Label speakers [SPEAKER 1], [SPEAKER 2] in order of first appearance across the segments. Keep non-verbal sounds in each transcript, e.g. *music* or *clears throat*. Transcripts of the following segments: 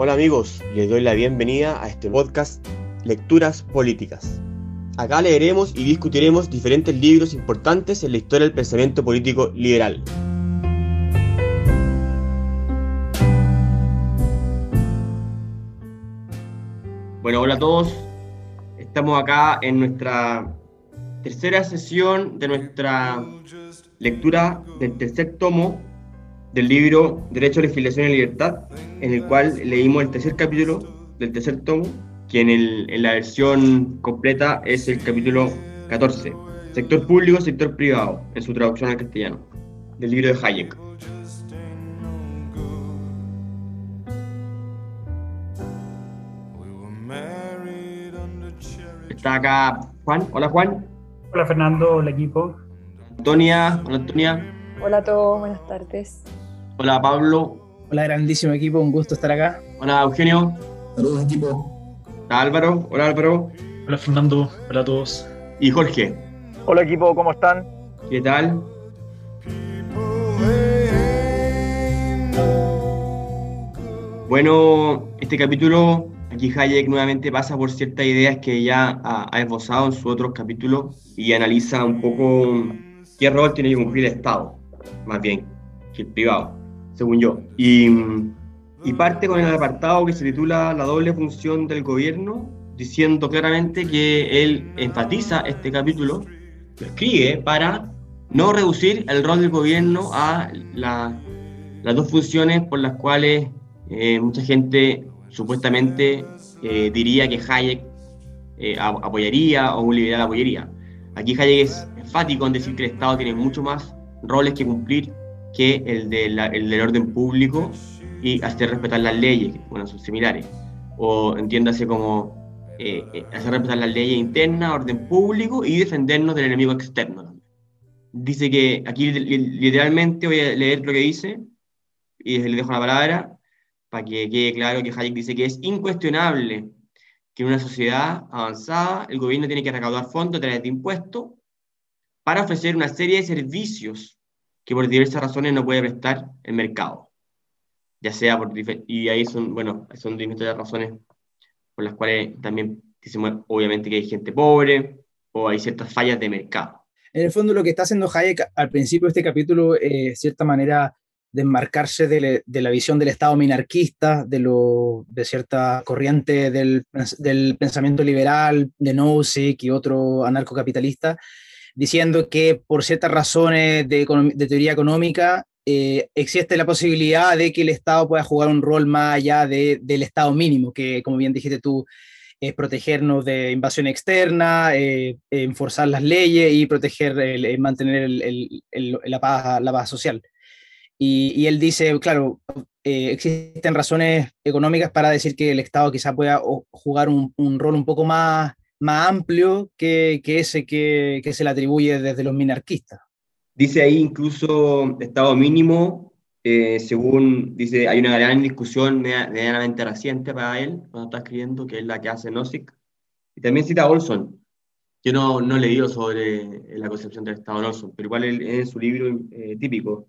[SPEAKER 1] Hola amigos, les doy la bienvenida a este podcast Lecturas Políticas. Acá leeremos y discutiremos diferentes libros importantes en la historia del pensamiento político liberal. Bueno, hola a todos. Estamos acá en nuestra tercera sesión de nuestra lectura del tercer tomo del libro Derecho, Legislación y Libertad, en el cual leímos el tercer capítulo del tercer tomo, que en, el, en la versión completa es el capítulo 14, sector público, sector privado, en su traducción al castellano, del libro de Hayek. Está acá Juan. Hola Juan.
[SPEAKER 2] Hola Fernando, hola equipo.
[SPEAKER 1] Antonia. Hola Antonia.
[SPEAKER 3] Hola a todos, buenas tardes.
[SPEAKER 1] Hola Pablo.
[SPEAKER 4] Hola grandísimo equipo, un gusto estar acá.
[SPEAKER 1] Hola Eugenio.
[SPEAKER 5] Saludos equipo.
[SPEAKER 1] Hola Álvaro. Hola Álvaro.
[SPEAKER 6] Hola Fernando. Hola a todos.
[SPEAKER 1] Y Jorge.
[SPEAKER 7] Hola equipo, ¿cómo están?
[SPEAKER 1] ¿Qué tal? Bueno, este capítulo, aquí Hayek nuevamente pasa por ciertas ideas que ya ha, ha esbozado en sus otros capítulos y analiza un poco qué rol tiene que cumplir el Estado, más bien, que el privado, según yo. Y, parte con el apartado que se titula La doble función del gobierno, diciendo claramente que él enfatiza este capítulo, lo escribe para no reducir el rol del gobierno a la, las dos funciones por las cuales eh, mucha gente supuestamente eh, diría que Hayek eh, apoyaría o un liberal apoyaría. Aquí Hayek es enfático en decir que el Estado tiene mucho más roles que cumplir que el, de la, el del orden público y hacer respetar las leyes, bueno, son similares. O entiéndase como eh, hacer respetar las leyes internas, orden público y defendernos del enemigo externo. Dice que aquí literalmente voy a leer lo que dice y le dejo la palabra para que quede claro que Hayek dice que es incuestionable que en una sociedad avanzada el gobierno tiene que recaudar fondos a través de impuestos para ofrecer una serie de servicios que por diversas razones no puede prestar el mercado. Ya sea por... Y ahí son, bueno, son diferentes razones por las cuales también dicen, obviamente que hay gente pobre o hay ciertas fallas de mercado.
[SPEAKER 4] En el fondo lo que está haciendo Hayek al principio de este capítulo es, de cierta manera, desmarcarse de, de, la visión del Estado minarquista, de, lo, de cierta corriente del, del pensamiento liberal, de Nozick y otro anarcocapitalista, diciendo que por ciertas razones de, teoría económica eh, existe la posibilidad de que el Estado pueda jugar un rol más allá de, del Estado mínimo, que como bien dijiste tú, es protegernos de invasión externa, eh, enforzar las leyes y proteger, el, mantener el, el, la, paz, social. Y, y, él dice, claro, eh, existen razones económicas para decir que el Estado quizá pueda jugar un rol un poco más, más amplio que, ese que, se le atribuye desde los minarquistas.
[SPEAKER 1] Dice ahí incluso Estado mínimo, eh, según dice, hay una gran discusión medianamente reciente para él, cuando está escribiendo, que es la que hace Nozick. Y también cita a Olson. Yo no, no he leído sobre la concepción del Estado de Olson, pero igual él, en su libro eh, típico,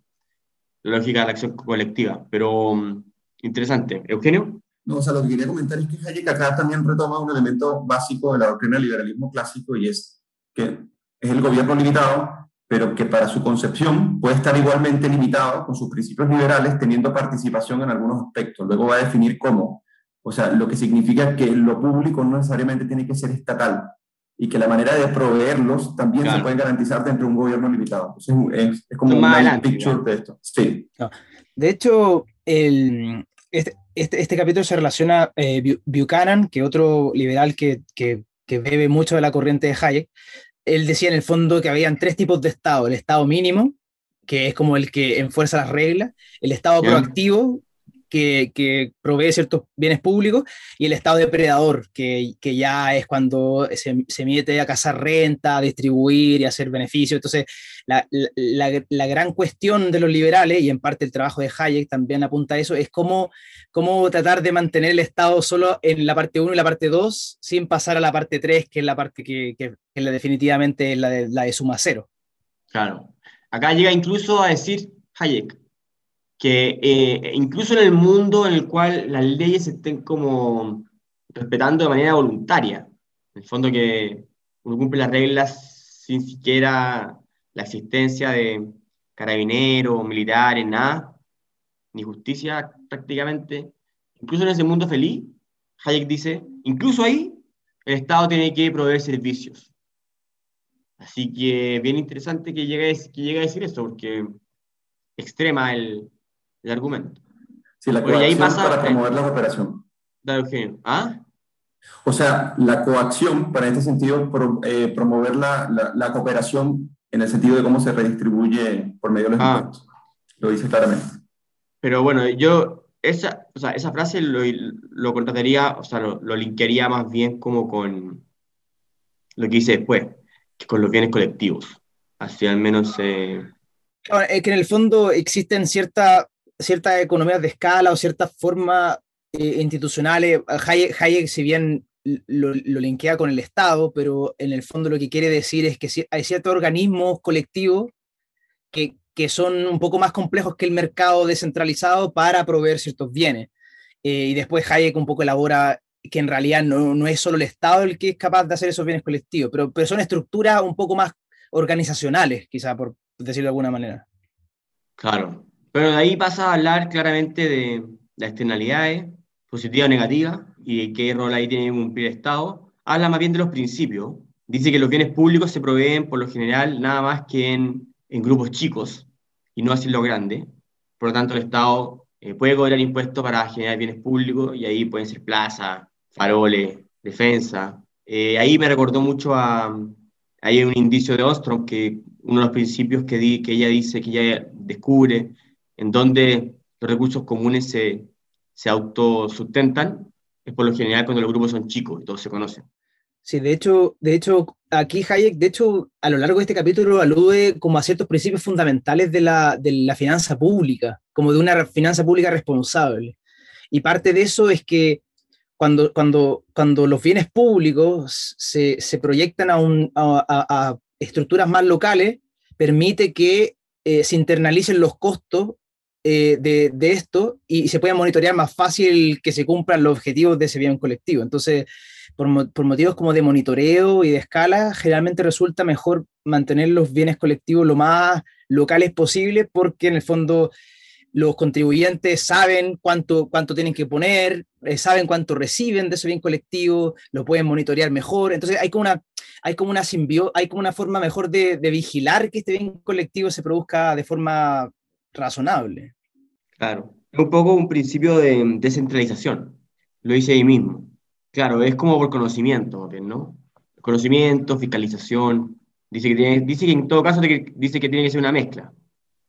[SPEAKER 1] la lógica de la acción colectiva, pero um, interesante. ¿Eugenio?
[SPEAKER 5] No, o sea, lo que quería comentar es que Hayek acá también retoma un elemento básico de la doctrina del liberalismo clásico y es que es el gobierno limitado, pero que para su concepción puede estar igualmente limitado con sus principios liberales, teniendo participación en algunos aspectos. Luego va a definir cómo. O sea, lo que significa que lo público no necesariamente tiene que ser estatal, y que la manera de proveerlos también claro. se puede garantizar dentro de un gobierno limitado. Entonces, es, es como un picture ¿no? de esto. Sí.
[SPEAKER 4] No. De hecho, el, este, este, este, capítulo se relaciona eh, Buchanan, que otro liberal que, que, que, bebe mucho de la corriente de Hayek. Él decía en el fondo que habían tres tipos de Estado. El Estado mínimo, que es como el que enfuerza las reglas. El Estado yeah. proactivo, que, provee ciertos bienes públicos, y el Estado depredador, que, que ya es cuando se, se, mete a cazar renta, distribuir y hacer beneficios. Entonces, la, la, la, gran cuestión de los liberales, y en parte el trabajo de Hayek también apunta a eso, es cómo, cómo tratar de mantener el Estado solo en la parte 1 y la parte 2, sin pasar a la parte 3, que es la parte que, que, definitivamente es la de, la de suma cero.
[SPEAKER 1] Claro. Acá llega incluso a decir Hayek, que eh, incluso en el mundo en el cual las leyes se estén como respetando de manera voluntaria, en el fondo que uno cumple las reglas sin siquiera la existencia de carabineros, militares, nada, ni justicia prácticamente, incluso en ese mundo feliz, Hayek dice, incluso ahí el Estado tiene que proveer servicios. Así que bien interesante que llegue, que llegue a decir esto, porque extrema el, el argumento.
[SPEAKER 5] Sí, la coacción para promover la cooperación.
[SPEAKER 1] ¿Ah?
[SPEAKER 5] O sea, la coacción, para este sentido, eh, promover la, la, la, cooperación en el sentido de cómo se redistribuye por medio de los ah. impuestos. Lo dice claramente.
[SPEAKER 1] Pero bueno, yo esa, o sea, esa frase lo, lo contrataría, o sea, lo, lo linkearía más bien como con lo que dice después, que con los bienes colectivos. Así al menos... Eh...
[SPEAKER 4] es que en el fondo existen ciertas ciertas economías de escala o ciertas formas eh, institucionales. Hayek, si bien lo, lo, linkea con el Estado, pero en el fondo lo que quiere decir es que hay ciertos organismos colectivos que, que son un poco más complejos que el mercado descentralizado para proveer ciertos bienes. Eh, y después Hayek un poco elabora que en realidad no, no, es solo el Estado el que es capaz de hacer esos bienes colectivos, pero, pero son estructuras un poco más organizacionales, quizá por decirlo de alguna manera.
[SPEAKER 1] Claro, pero de ahí pasa a hablar claramente de las externalidades, positiva o negativa, y qué rol ahí tiene que cumplir el Estado. Habla más bien de los principios. Dice que los bienes públicos se proveen por lo general nada más que en, en grupos chicos, y no así lo grande. Por lo tanto, el Estado eh, puede cobrar impuestos para generar bienes públicos y ahí pueden ser plazas, faroles, defensa. Eh, ahí me recordó mucho a, hay un indicio de Ostrom, que uno de los principios que, di, que ella dice, que ella descubre, en donde los recursos comunes se, se autosustentan, es por lo general cuando los grupos son chicos y todos se conocen.
[SPEAKER 4] Sí, de hecho, de hecho, aquí Hayek, de hecho, a lo largo de este capítulo alude como a ciertos principios fundamentales de la, de la finanza pública, como de una finanza pública responsable. Y parte de eso es que cuando, cuando, cuando los bienes públicos se, se proyectan a, un, a, a, estructuras más locales, permite que eh, se internalicen los costos eh, de, de, esto y se pueda monitorear más fácil que se cumplan los objetivos de ese bien colectivo. Entonces, por, motivos como de monitoreo y de escala, generalmente resulta mejor mantener los bienes colectivos lo más locales posible porque en el fondo los contribuyentes saben cuánto, cuánto tienen que poner, eh, saben cuánto reciben de ese bien colectivo, lo pueden monitorear mejor. Entonces hay como una, hay como una simbio, hay como una forma mejor de, de vigilar que este bien colectivo se produzca de forma razonable.
[SPEAKER 1] Claro, un poco un principio de descentralización, lo dice ahí mismo. Claro, es como por conocimiento, ¿no? Conocimiento, fiscalización. Dice que, tiene, dice que en todo caso dice que tiene que ser una mezcla.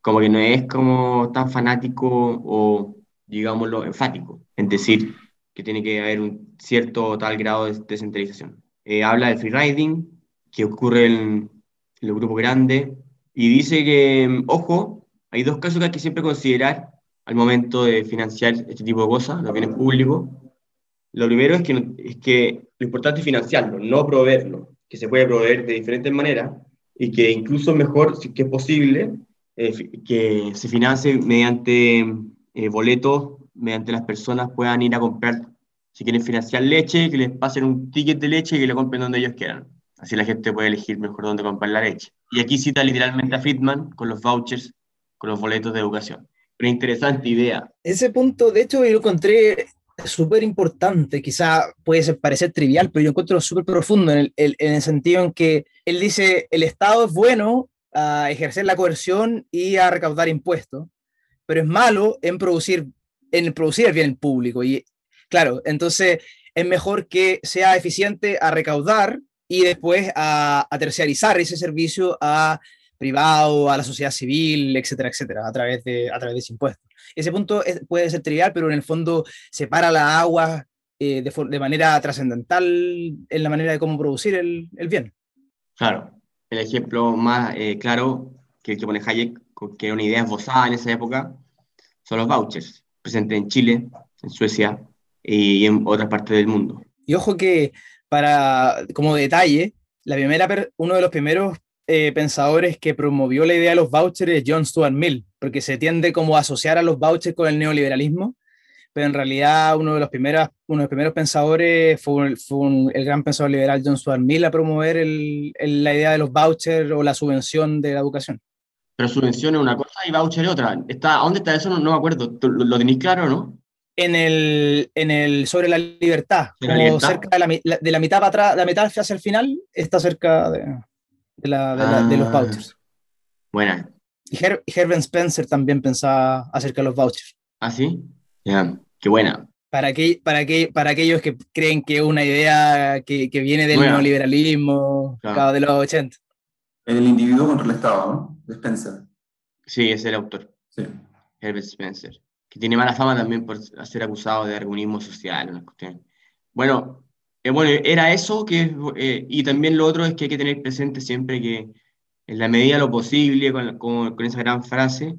[SPEAKER 1] Como que no es como tan fanático o, digámoslo, enfático. En decir que tiene que haber un cierto tal grado de descentralización. Eh, habla del free riding, que ocurre en, en los grupos grandes, y dice que, ojo, hay dos casos que hay que siempre considerar al momento de financiar este tipo de cosas, los bienes públicos, lo primero es que, es que lo importante es financiarlo, no proveerlo, que se puede proveer de diferentes maneras y que incluso mejor, si es posible, eh, que se financie mediante eh, boletos, mediante las personas puedan ir a comprar, si quieren financiar leche, que les pasen un ticket de leche y que lo compren donde ellos quieran. Así la gente puede elegir mejor dónde comprar la leche. Y aquí cita literalmente a Friedman con los vouchers, con los boletos de educación. Una interesante idea.
[SPEAKER 4] Ese punto, de hecho, yo lo encontré súper importante, quizá puede parecer trivial, pero yo encuentro súper profundo en el, en el sentido en que él dice, el Estado es bueno a ejercer la coerción y a recaudar impuestos, pero es malo en producir, en producir el bien público. Y claro, entonces es mejor que sea eficiente a recaudar y después a, a terciarizar ese servicio a privado, a la sociedad civil, etcétera, etcétera, a través de, a través de ese impuesto. Ese punto puede ser trivial, pero en el fondo separa la agua eh, de, de, manera trascendental en la manera de cómo producir el, el bien.
[SPEAKER 1] Claro, el ejemplo más eh, claro que que pone Hayek, que era una idea esbozada en esa época, son los vouchers, presentes en Chile, en Suecia y en otras partes del mundo.
[SPEAKER 4] Y ojo que, para, como detalle, la primera, uno de los primeros eh, pensadores que promovió la idea de los vouchers es John Stuart Mill, porque se tiende como a asociar a los vouchers con el neoliberalismo, pero en realidad uno de los primeros, uno de los primeros pensadores fue, fue el gran pensador liberal John Stuart Mill a promover el, la idea de los vouchers o la subvención de la educación.
[SPEAKER 1] Pero subvención es una cosa y voucher es otra. Está, ¿Dónde está eso? No, no me acuerdo. ¿Lo, lo tenéis claro no?
[SPEAKER 4] En el, en el sobre la libertad,
[SPEAKER 1] ¿La
[SPEAKER 4] como
[SPEAKER 1] libertad?
[SPEAKER 4] cerca de la, la- de la mitad para atrás, la mitad hacia el final, está cerca de, de, la- de la- de los
[SPEAKER 1] Ah.
[SPEAKER 4] vouchers.
[SPEAKER 1] Buena.
[SPEAKER 4] Y Her- Herbert Spencer también pensaba acerca de los vouchers.
[SPEAKER 1] ¿Ah, sí? Ya, qué buena.
[SPEAKER 4] Para, que, para, que, para aquellos que creen que es una idea que, que viene del
[SPEAKER 1] Bueno.
[SPEAKER 4] neoliberalismo
[SPEAKER 1] Claro.
[SPEAKER 4] de los 80.
[SPEAKER 5] En el individuo contra el Estado, ¿no? De Spencer.
[SPEAKER 1] Sí, es el autor,
[SPEAKER 5] Sí.
[SPEAKER 1] Herbert Spencer, que tiene mala fama también por ser acusado de argunismo social. cuestiones. Bueno, eh, bueno, era eso, que, eh, y también lo otro es que hay que tener presente siempre que en la medida de lo posible, con, con- con esa gran frase,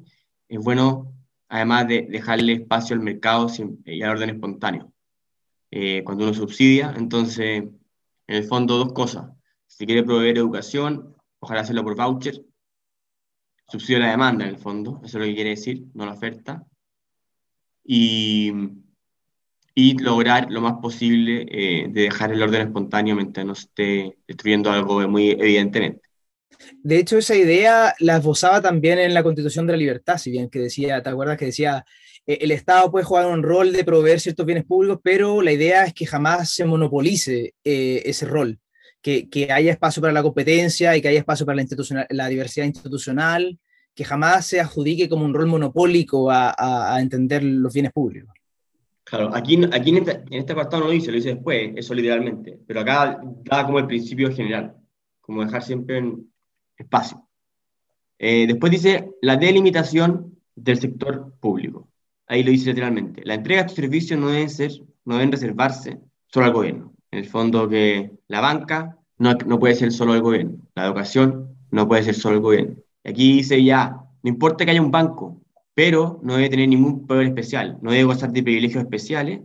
[SPEAKER 1] es bueno, además de dejarle espacio al mercado siem- y al orden espontáneo. Eh, cuando uno subsidia, entonces, en el fondo, dos cosas. Si quiere proveer educación, ojalá hacerlo por voucher, subsidio la demanda, en el fondo, eso es lo que quiere decir, no la oferta, y, y lograr lo más posible eh, de dejar el orden espontáneo mientras no esté destruyendo algo muy evidentemente.
[SPEAKER 4] De hecho, esa idea la esbozaba también en la Constitución de la Libertad, si bien que decía, ¿te acuerdas que decía, eh, el Estado puede jugar un rol de proveer ciertos bienes públicos, pero la idea es que jamás se monopolice eh, ese rol, que, que haya espacio para la competencia y que haya espacio para la, diversidad institucional, que jamás se adjudique como un rol monopólico a, a entender los bienes públicos.
[SPEAKER 1] Claro, aquí, en, este, apartado no lo dice, lo dice después, eso literalmente, pero acá da como el principio general, como dejar siempre en espacio. Eh, después dice la delimitación del sector público. Ahí lo dice literalmente. La entrega de estos servicios no deben, ser, no deben reservarse solo al gobierno. En el fondo que la banca no, no puede ser solo el gobierno. La educación no puede ser solo el gobierno. Aquí dice ya, no importa que haya un banco, pero no debe tener ningún poder especial, no debe gozar de privilegios especiales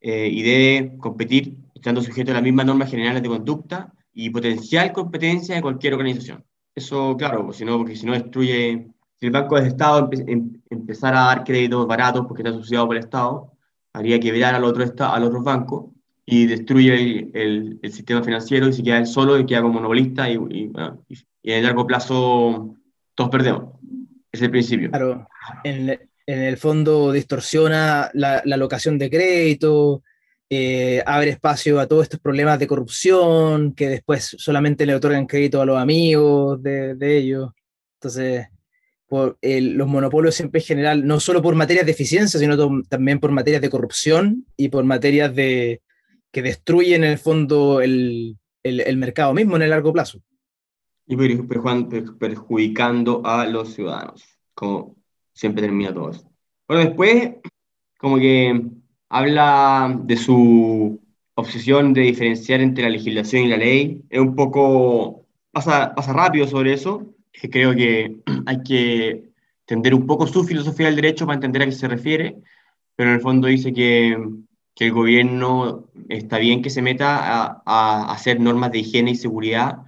[SPEAKER 1] eh, y debe competir estando sujeto a las mismas normas generales de conducta y potencial competencia de cualquier organización. Eso, claro, pues, si no, porque si no destruye, si el Banco del Estado empe em empezara a dar créditos baratos porque está subsidiado por el Estado, haría quebrar al otro, al otro banco y destruye el, sistema financiero y se queda él solo y queda como monopolista y, y en el largo plazo todos perdemos. Es el principio.
[SPEAKER 4] Claro, en, en el fondo distorsiona la, la alocación de crédito, eh, abre espacio a todos estos problemas de corrupción, que después solamente le otorgan crédito a los amigos de, de ellos. Entonces, por, los monopolios siempre en general, no solo por materias de eficiencia, sino también por materias de corrupción y por materias de, que destruyen en el fondo el, el, el mercado mismo en el largo plazo.
[SPEAKER 1] Y perjudicando a los ciudadanos, como siempre termina todo eso. Bueno, después, como que habla de su obsesión de diferenciar entre la legislación y la ley. Es un poco, pasa, pasa rápido sobre eso. Creo que *clears throat* hay que entender un poco su filosofía del derecho para entender a qué se refiere, pero en el fondo dice que, que el gobierno está bien que se meta a hacer normas de higiene y seguridad,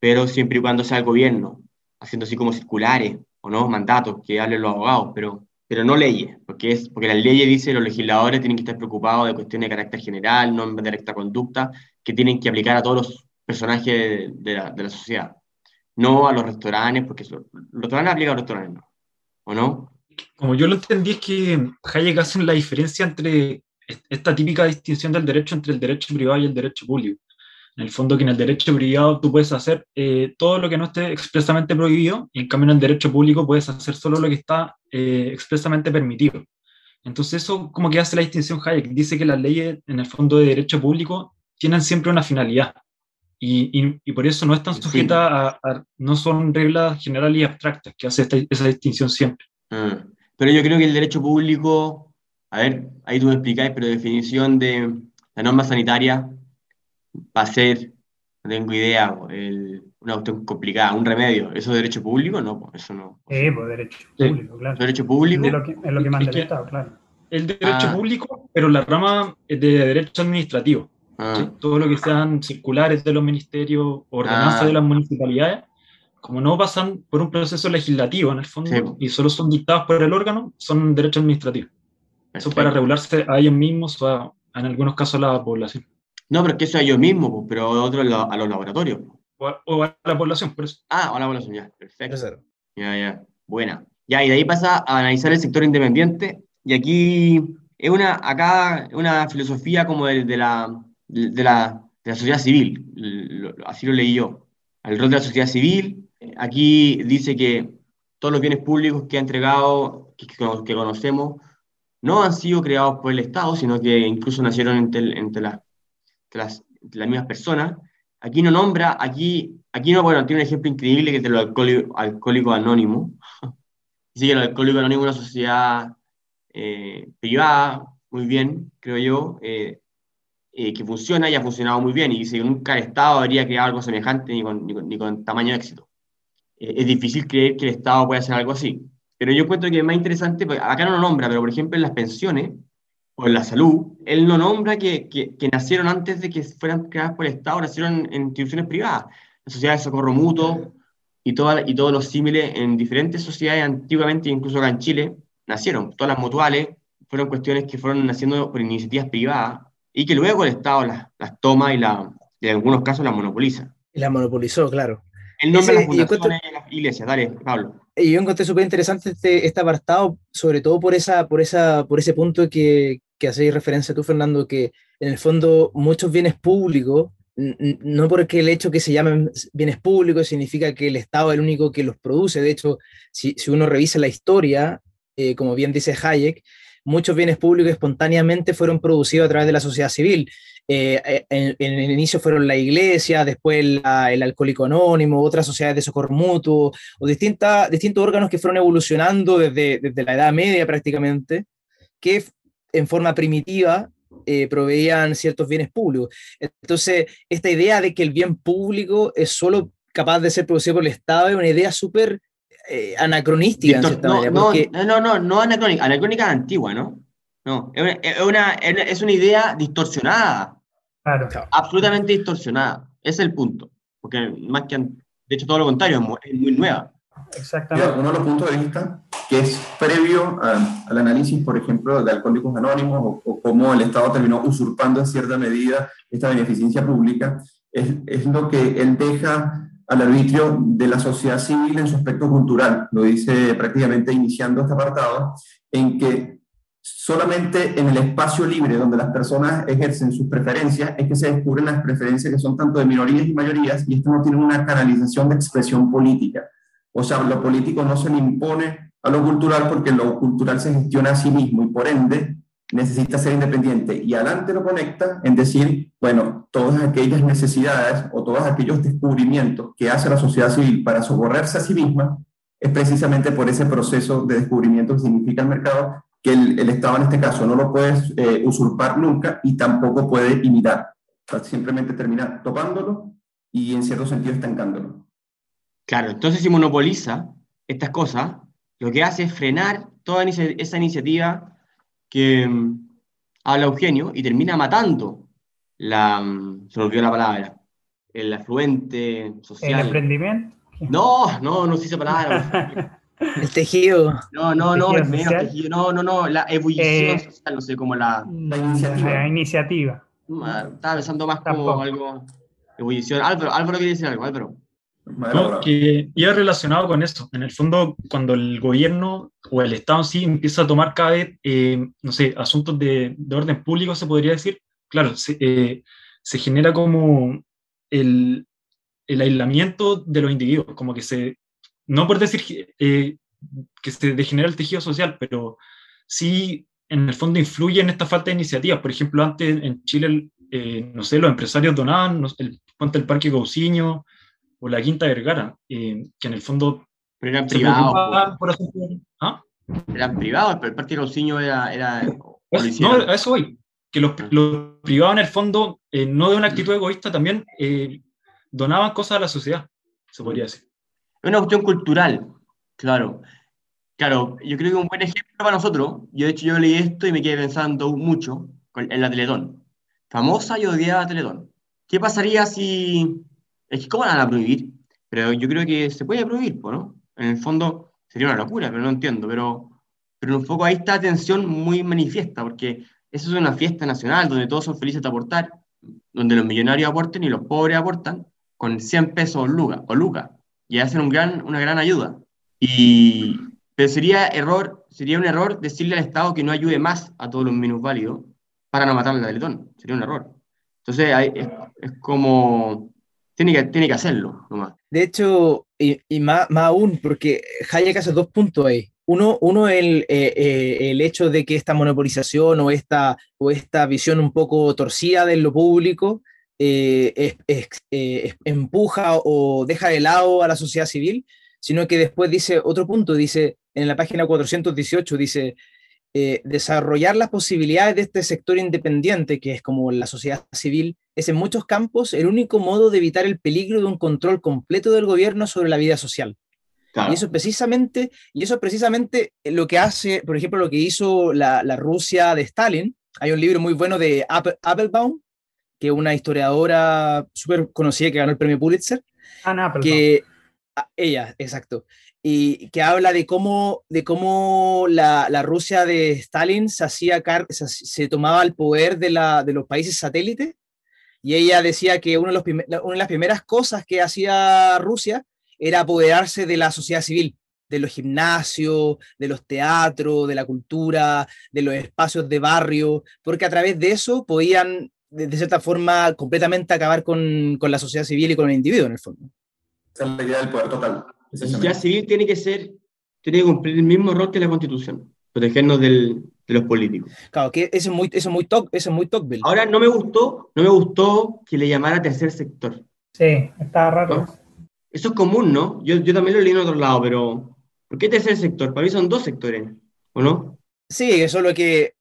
[SPEAKER 1] pero siempre y cuando sea el gobierno, haciendo así como circulares o no mandatos que hablen los abogados, pero pero no leyes, porque, es, porque las leyes dicen los legisladores tienen que estar preocupados de cuestiones de carácter general, no de recta conducta, que tienen que aplicar a todos los personajes de, de, la, de la, sociedad, no a los restaurantes, porque los restaurantes aplican a los restaurantes, ¿no? ¿o no?
[SPEAKER 6] Como yo lo entendí es que Hayek hace la diferencia entre esta típica distinción del derecho entre el derecho privado y el derecho público. En el fondo que en el derecho privado tú puedes hacer eh, todo lo que no esté expresamente prohibido y en cambio en el derecho público puedes hacer solo lo que está eh, expresamente permitido. Entonces eso como que hace la distinción Hayek. Dice que las leyes en el fondo de derecho público tienen siempre una finalidad y, y, y por eso no están sujetas a, a, no son reglas generales y abstractas, que hace esta, esa distinción siempre.
[SPEAKER 1] Ah, pero yo creo que el derecho público, a ver, ahí tú me explicáis, pero definición de la norma sanitaria va a ser, no tengo idea, el, una cuestión complicada, un remedio. ¿Eso es derecho público? No, eso no.
[SPEAKER 2] Sí, pues derecho público, claro.
[SPEAKER 1] ¿Derecho público?
[SPEAKER 2] Es lo que, es lo que manda el Estado, claro.
[SPEAKER 6] El derecho ah. público, pero la rama de derecho administrativo. Ah. ¿sí? Todo lo que sean circulares de los ministerios, ordenanzas ah. de las municipalidades, como no pasan por un proceso legislativo en el fondo
[SPEAKER 1] Sí.
[SPEAKER 6] y solo son dictados por el órgano, son derechos administrativos. Eso para regularse a ellos mismos o a- en algunos casos a la población.
[SPEAKER 1] No, pero es que eso a ellos mismos, pues, pero otros lo- a los laboratorios.
[SPEAKER 6] O a, o a la población, por eso.
[SPEAKER 1] Ah, hola, hola, ya. Perfecto.
[SPEAKER 4] Tercero.
[SPEAKER 1] Ya, ya. Buena. Ya, y de ahí pasa a analizar el sector independiente. Y aquí es una, acá, una filosofía como de, de la, de, la, de la sociedad civil. Lo- así lo leí yo. El rol de la sociedad civil. Aquí dice que todos los bienes públicos que ha entregado, que, que cono- que conocemos, no han sido creados por el Estado, sino que incluso nacieron entre, entre, las, entre las, las mismas personas. Aquí no nombra, aquí, aquí no, bueno, tiene un ejemplo increíble que es de los alcohólicos alcohólicos anónimos. *laughs* Dice que el alcohólico anónimo es una sociedad eh, privada, muy bien, creo yo, eh, eh, que funciona y ha funcionado muy bien. Y dice que nunca el Estado habría creado algo semejante ni con, ni con, ni con tamaño de éxito. Eh, es difícil creer que el Estado pueda hacer algo así. Pero yo encuentro que es más interesante, porque acá no lo nombra, pero por ejemplo en las pensiones o en la salud, él no nombra que, que, que nacieron antes de que fueran creadas por el Estado, nacieron en instituciones privadas. La sociedad de socorro mutuo y, toda, y todos los símiles en diferentes sociedades antiguamente, incluso acá en Chile, nacieron. Todas las mutuales fueron cuestiones que fueron naciendo por iniciativas privadas y que luego el Estado las, las toma y, la, y en algunos casos las monopoliza.
[SPEAKER 4] Y la monopolizó, claro.
[SPEAKER 1] El nombre de las fundaciones y las iglesias. Dale, Pablo.
[SPEAKER 4] Y yo encontré súper interesante este, este apartado, sobre todo por, esa, por, esa, por ese punto que, que hacéis referencia tú, Fernando, que en el fondo muchos bienes públicos, no porque el hecho que se llamen bienes públicos significa que el Estado es el único que los produce. De hecho, si, si uno revisa la historia, eh, como bien dice Hayek, muchos bienes públicos espontáneamente fueron producidos a través de la sociedad civil. Eh, eh, en, el inicio fueron la iglesia, después la- el alcohólico anónimo, otras sociedades de socorro mutuo, o distintas, distintos órganos que fueron evolucionando desde, desde la Edad Media prácticamente, que en forma primitiva eh, proveían ciertos bienes públicos. Entonces, esta idea de que el bien público es solo capaz de ser producido por el Estado es una idea súper eh, anacronística, en
[SPEAKER 1] no,
[SPEAKER 4] manera,
[SPEAKER 1] no,
[SPEAKER 4] porque-
[SPEAKER 1] no, no, no, no anacrónica. Anacrónica es antigua, ¿no? No, es una, es una, es una idea distorsionada.
[SPEAKER 2] Claro.
[SPEAKER 1] absolutamente distorsionada. Ese es el punto. Porque más que, de hecho, todo lo contrario, es mu- es muy nueva.
[SPEAKER 5] Mira,
[SPEAKER 2] Exactamente.
[SPEAKER 5] uno de los puntos de vista que es previo a- al análisis, por ejemplo, de Alcohólicos Anónimos o, o cómo el Estado terminó usurpando en cierta medida esta beneficencia pública, es, es lo que él deja al arbitrio de la sociedad civil en su aspecto cultural. Lo dice prácticamente iniciando este apartado, en que solamente en el espacio libre donde las personas ejercen sus preferencias es que se descubren las preferencias que son tanto de minorías y mayorías y esto no tiene una canalización de expresión política. O sea, lo político no se le impone a lo cultural porque lo cultural se gestiona a sí mismo y por ende necesita ser independiente. Y adelante lo conecta en decir, bueno, todas aquellas necesidades o todos aquellos descubrimientos que hace la sociedad civil para socorrerse a sí misma es precisamente por ese proceso de descubrimiento que significa el mercado que el, el Estado en este caso no lo puede eh, usurpar nunca y tampoco puede imitar. Simplemente termina topándolo y en cierto sentido estancándolo.
[SPEAKER 1] Claro, entonces si monopoliza estas cosas, lo que hace es frenar toda esa iniciativa que mm, habla Eugenio y termina matando la, mm, se me olvidó la palabra, el afluente
[SPEAKER 2] El
[SPEAKER 1] social.
[SPEAKER 2] emprendimiento.
[SPEAKER 1] No, no, no se hizo palabra. *laughs*
[SPEAKER 4] el tejido,
[SPEAKER 1] No, no, no,
[SPEAKER 2] ¿Tejido
[SPEAKER 1] es menos tejido, no, no, no, la ebullición
[SPEAKER 2] Eh,
[SPEAKER 1] social, no sé, como la,
[SPEAKER 5] La iniciativa.
[SPEAKER 2] La iniciativa.
[SPEAKER 1] ma- estaba pensando más como
[SPEAKER 2] Tampoco.
[SPEAKER 1] algo, ebullición. Álvaro, Álvaro quiere decir algo, Álvaro.
[SPEAKER 6] No, que iba relacionado con eso. En el fondo, cuando el gobierno o el Estado en sí empieza a tomar cada vez, eh, no sé, asuntos de, de orden público, se podría decir, claro, se, eh, se genera como el, el aislamiento de los individuos, como que se, no por decir eh, que se degenera el tejido social, pero sí en el fondo influye en esta falta de iniciativas. Por ejemplo, antes en Chile, eh, no sé, los empresarios donaban, el, el Parque Gauciño o la Quinta Vergara, eh, que en el fondo
[SPEAKER 1] Pero eran privados,
[SPEAKER 6] preocupaban por ¿Ah?
[SPEAKER 1] eran privados, pero el Partido Gauciño era, era
[SPEAKER 6] Es- no, a eso voy. Que los, los privados en el fondo, eh, no de una actitud egoísta, también eh, donaban cosas a la sociedad, se podría decir.
[SPEAKER 1] Es una cuestión cultural, claro. Claro, yo creo que un buen ejemplo para nosotros, yo de hecho yo leí esto y me quedé pensando mucho en la Teletón. Famosa y odiada Teletón. ¿Qué pasaría si... Es que ¿cómo la van a prohibir? pero yo creo que se puede prohibir, ¿no? En el fondo sería una locura, pero no entiendo, pero, pero un poco ahí está la tensión muy manifiesta, porque eso es una fiesta nacional donde todos son felices de aportar, donde los millonarios aporten y los pobres aportan con 100 pesos o lucas, o lucas y hacen un gran, una gran ayuda. Y, pero sería, error, sería un error decirle al Estado que no ayude más a todos los minusválidos para no matar al Teletón. Sería un error. Entonces es, es, como... Tiene que, tiene que hacerlo nomás.
[SPEAKER 4] De hecho, y, más, más, aún, porque Hayek hace dos puntos ahí. Uno, uno el, eh, eh, el hecho de que esta monopolización o esta, o esta visión un poco torcida de lo público eh, empuja o deja de lado a la sociedad civil, sino que después dice otro punto, dice en la página 418, dice, eh, desarrollar las posibilidades de este sector independiente, que es como la sociedad civil, es en muchos campos el único modo de evitar el peligro de un control completo del gobierno sobre la vida social. Claro. Y eso precisamente, y eso precisamente lo que hace, por ejemplo, lo que hizo la, la Rusia de Stalin. Hay un libro muy bueno de Applebaum, que es una historiadora súper conocida que ganó el premio Pulitzer.
[SPEAKER 2] Anna Applebaum.
[SPEAKER 4] Que, ella, exacto. Y que habla de cómo, de cómo la, la Rusia de Stalin se, hacía se, se tomaba el poder de, la, de los países satélites. Y ella decía que una de las primeras cosas que hacía Rusia era apoderarse de la sociedad civil, de los gimnasios, de los teatros, de la cultura, de los espacios de barrio, porque a través de eso podían, de, cierta forma, completamente acabar con, con, la sociedad civil y con el individuo, en el fondo.
[SPEAKER 5] Esa es la idea poder total.
[SPEAKER 1] La sociedad civil tiene que ser, tiene que cumplir el mismo rol que la Constitución, protegernos del, de los políticos.
[SPEAKER 4] Claro, que eso es muy, eso es muy, top, eso es muy Tocqueville.
[SPEAKER 1] Ahora, no me gustó, no me gustó que le llamara tercer sector.
[SPEAKER 2] Sí, está raro.
[SPEAKER 1] ¿No? Eso es común, ¿no? Yo, yo también lo leí en otro lado, pero ¿por qué tercer sector? Para mí son dos sectores, ¿o no?
[SPEAKER 4] Sí, eso es lo que...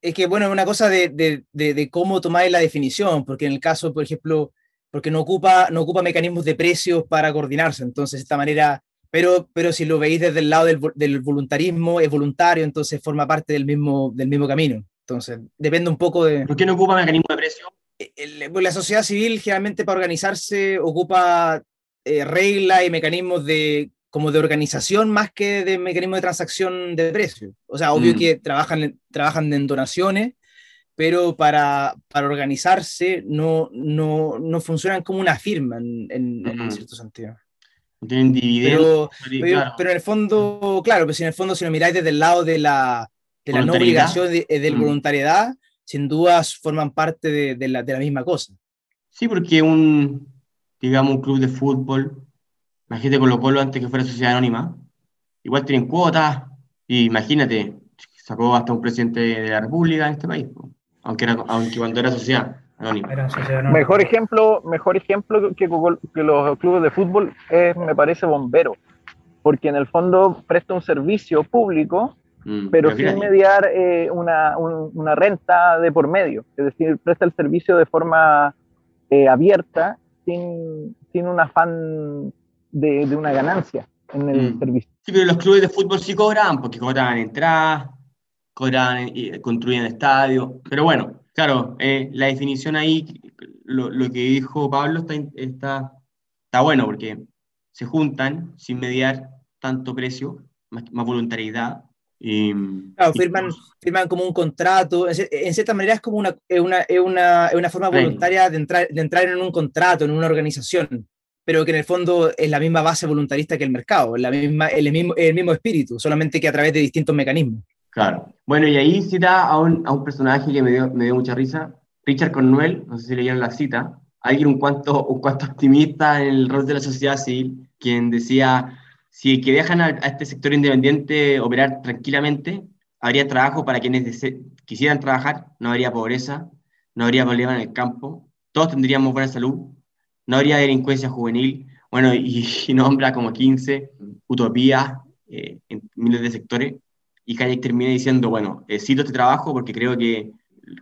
[SPEAKER 4] Es que, bueno, es una cosa de, de, de, de cómo tomar la definición, porque en el caso, por ejemplo, porque no ocupa, no ocupa mecanismos de precios para coordinarse, entonces de esta manera, pero, pero si lo veis desde el lado del, del voluntarismo, es voluntario, entonces forma parte del mismo, del mismo camino. Entonces, depende un poco de...
[SPEAKER 1] ¿Por qué no ocupa mecanismos de precio?
[SPEAKER 4] La sociedad civil generalmente para organizarse ocupa eh, reglas y mecanismos de, como de organización más que de mecanismos de transacción de precios. O sea, obvio mm. que trabajan, trabajan en donaciones, pero para, para organizarse no, no, no, funcionan como una firma en, en, en cierto sentido.
[SPEAKER 1] Tienen dividendos.
[SPEAKER 4] Pero, pero, claro. pero, en el fondo, claro, pues en el fondo si lo miráis desde el lado de la, de la no obligación de, de la mm. voluntariedad, sin dudas forman parte de, de, la, de la misma cosa.
[SPEAKER 1] Sí, porque un, digamos, un club de fútbol, imagínate Colo Colo antes que fuera sociedad anónima, igual tienen cuotas, y imagínate, sacó hasta un presidente de la República en este país, aunque, era, aunque cuando era sociedad anónima.
[SPEAKER 7] Era sociedad anónima. Mejor ejemplo, mejor ejemplo que, que los clubes de fútbol es, me parece, bombero, porque en el fondo presta un servicio público, mm, pero, sin mediar eh, una, un, una renta de por medio, es decir, presta el servicio de forma eh, abierta sin, sin un afán de, de, una ganancia en el mm. servicio.
[SPEAKER 1] Sí, pero los clubes de fútbol sí cobran, porque cobran entradas, cobran y construyen estadios. Pero bueno, claro, eh, la definición ahí, lo, lo, que dijo Pablo está, está, está bueno, porque se juntan sin mediar tanto precio, más, más voluntariedad, y,
[SPEAKER 4] claro, firman, firman como un contrato, en cierta manera es como una, una, una, una forma voluntaria de entrar, de entrar en un contrato, en una organización, pero que en el fondo es la misma base voluntarista que el mercado, la misma, el, mismo, el mismo espíritu, solamente que a través de distintos mecanismos.
[SPEAKER 1] Claro. Bueno, y ahí cita a un, a un personaje que me dio, me dio mucha risa, Richard Cornwell, no sé si leyeron la cita, alguien un cuanto, un cuanto optimista en el rol de la sociedad civil, quien decía si que dejan a, este sector independiente operar tranquilamente, habría trabajo para quienes quisieran trabajar, no habría pobreza, no habría problema en el campo, todos tendríamos buena salud, no habría delincuencia juvenil, bueno, y, y nombra como 15 utopías eh, en miles de sectores, y Hayek termina diciendo, bueno, eh, cito este trabajo porque creo que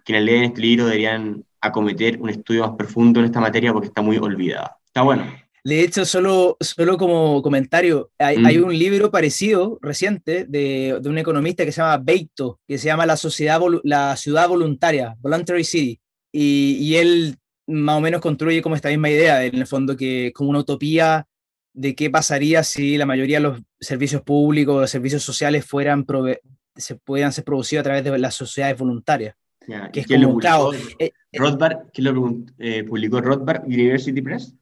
[SPEAKER 1] quienes leen este libro deberían acometer un estudio más profundo en esta materia porque está muy olvidada. Está bueno.
[SPEAKER 4] De hecho, solo, solo como comentario, hay, mm. hay un libro parecido, reciente, de, de, un economista que se llama Beito, que se llama La, sociedad, la ciudad voluntaria, Voluntary City, y, y, él más o menos construye como esta misma idea, en el fondo, que como una utopía de qué pasaría si la mayoría de los servicios públicos o servicios sociales fueran se puedan ser producidos a través de las sociedades voluntarias.
[SPEAKER 1] que es como, claro, eh, eh, Rothbard, ¿quién lo eh, publicó Rothbard University Press?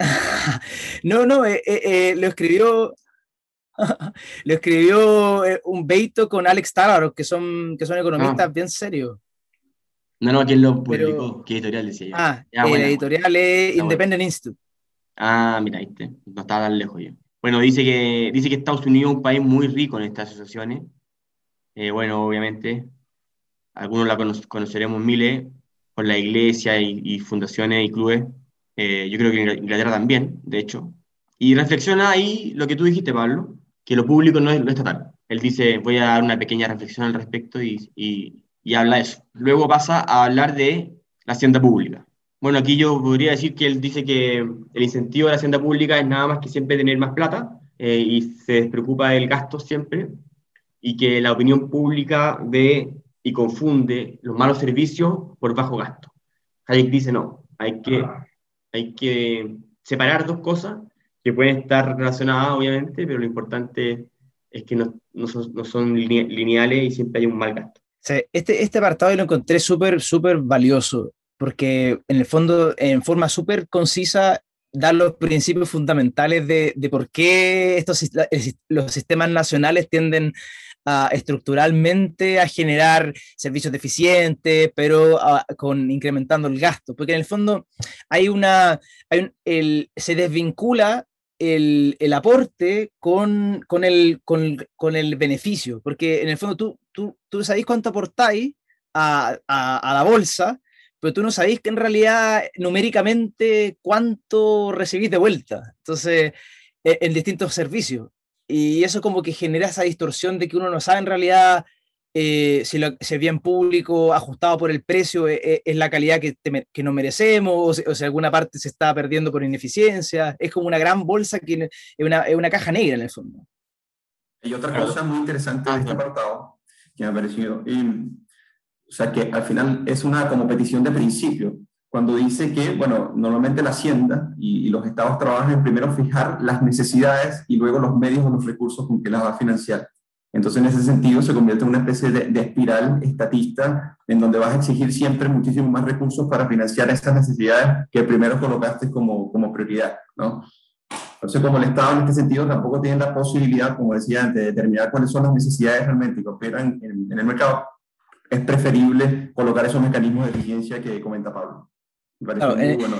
[SPEAKER 1] *laughs*
[SPEAKER 4] no, no, lo escribió *laughs* lo escribió un Beito con Alex Talar, que son, que son economistas ah. bien serios.
[SPEAKER 1] No, no, ¿quién lo publicó? ¿Qué editorial decía yo?
[SPEAKER 4] Ah, el editorial es Independent Institute.
[SPEAKER 1] Ah, mira, ¿viste? no estaba tan lejos yo. Bueno, dice que, dice que Estados Unidos es un país muy rico en estas asociaciones. Eh, bueno, obviamente, algunos la conoceremos miles por la iglesia y, fundaciones y clubes. Eh, yo creo que en Inglaterra también, de hecho. Y reflexiona ahí lo que tú dijiste, Pablo, que lo público no es lo estatal. Él dice, voy a dar una pequeña reflexión al respecto y, y, y habla de eso. Luego pasa a hablar de la hacienda pública. Bueno, aquí yo podría decir que él dice que el incentivo de la hacienda pública es nada más que siempre tener más plata eh, y se despreocupa del gasto siempre y que la opinión pública ve y confunde los malos servicios por bajo gasto. Hayek dice no, hay que, hay que separar dos cosas que pueden estar relacionadas obviamente, pero lo importante es que no, no, son, no son, lineales y siempre hay un mal gasto.
[SPEAKER 4] Este, este apartado lo encontré súper, súper valioso porque en el fondo, en forma súper concisa, da los principios fundamentales de, de por qué estos, los sistemas nacionales tienden a, estructuralmente a generar servicios deficientes, pero con incrementando el gasto, porque en el fondo hay una, hay el, se desvincula el, el, aporte con, con, el, con, con, el beneficio, porque en el fondo tú, tú, tú sabéis cuánto aportáis a, a, a la bolsa, pero tú no sabéis que en realidad numéricamente cuánto recibís de vuelta. Entonces, e, en distintos servicios. Y eso como que genera esa distorsión de que uno no sabe en realidad eh, si, lo, si, el bien público ajustado por el precio es, e, es la calidad que, que nos merecemos o si, o si, alguna parte se está perdiendo por ineficiencia. Es como una gran bolsa que es una, es una caja negra en el fondo.
[SPEAKER 5] Y otra cosa muy interesante de este apartado que me ha parecido, y o sea que al final es una como petición de principio, cuando dice que, bueno, normalmente la Hacienda y, los estados trabajan en primero fijar las necesidades y luego los medios o los recursos con que las va a financiar. Entonces, en ese sentido, se convierte en una especie de, de, espiral estatista en donde vas a exigir siempre muchísimo más recursos para financiar esas necesidades que primero colocaste como, como prioridad, ¿no? Entonces, como el Estado en este sentido tampoco tiene la posibilidad, como decía antes, de determinar cuáles son las necesidades realmente que operan en, en el mercado, es preferible colocar esos mecanismos de eficiencia que comenta Pablo.
[SPEAKER 4] Claro, eh, bueno.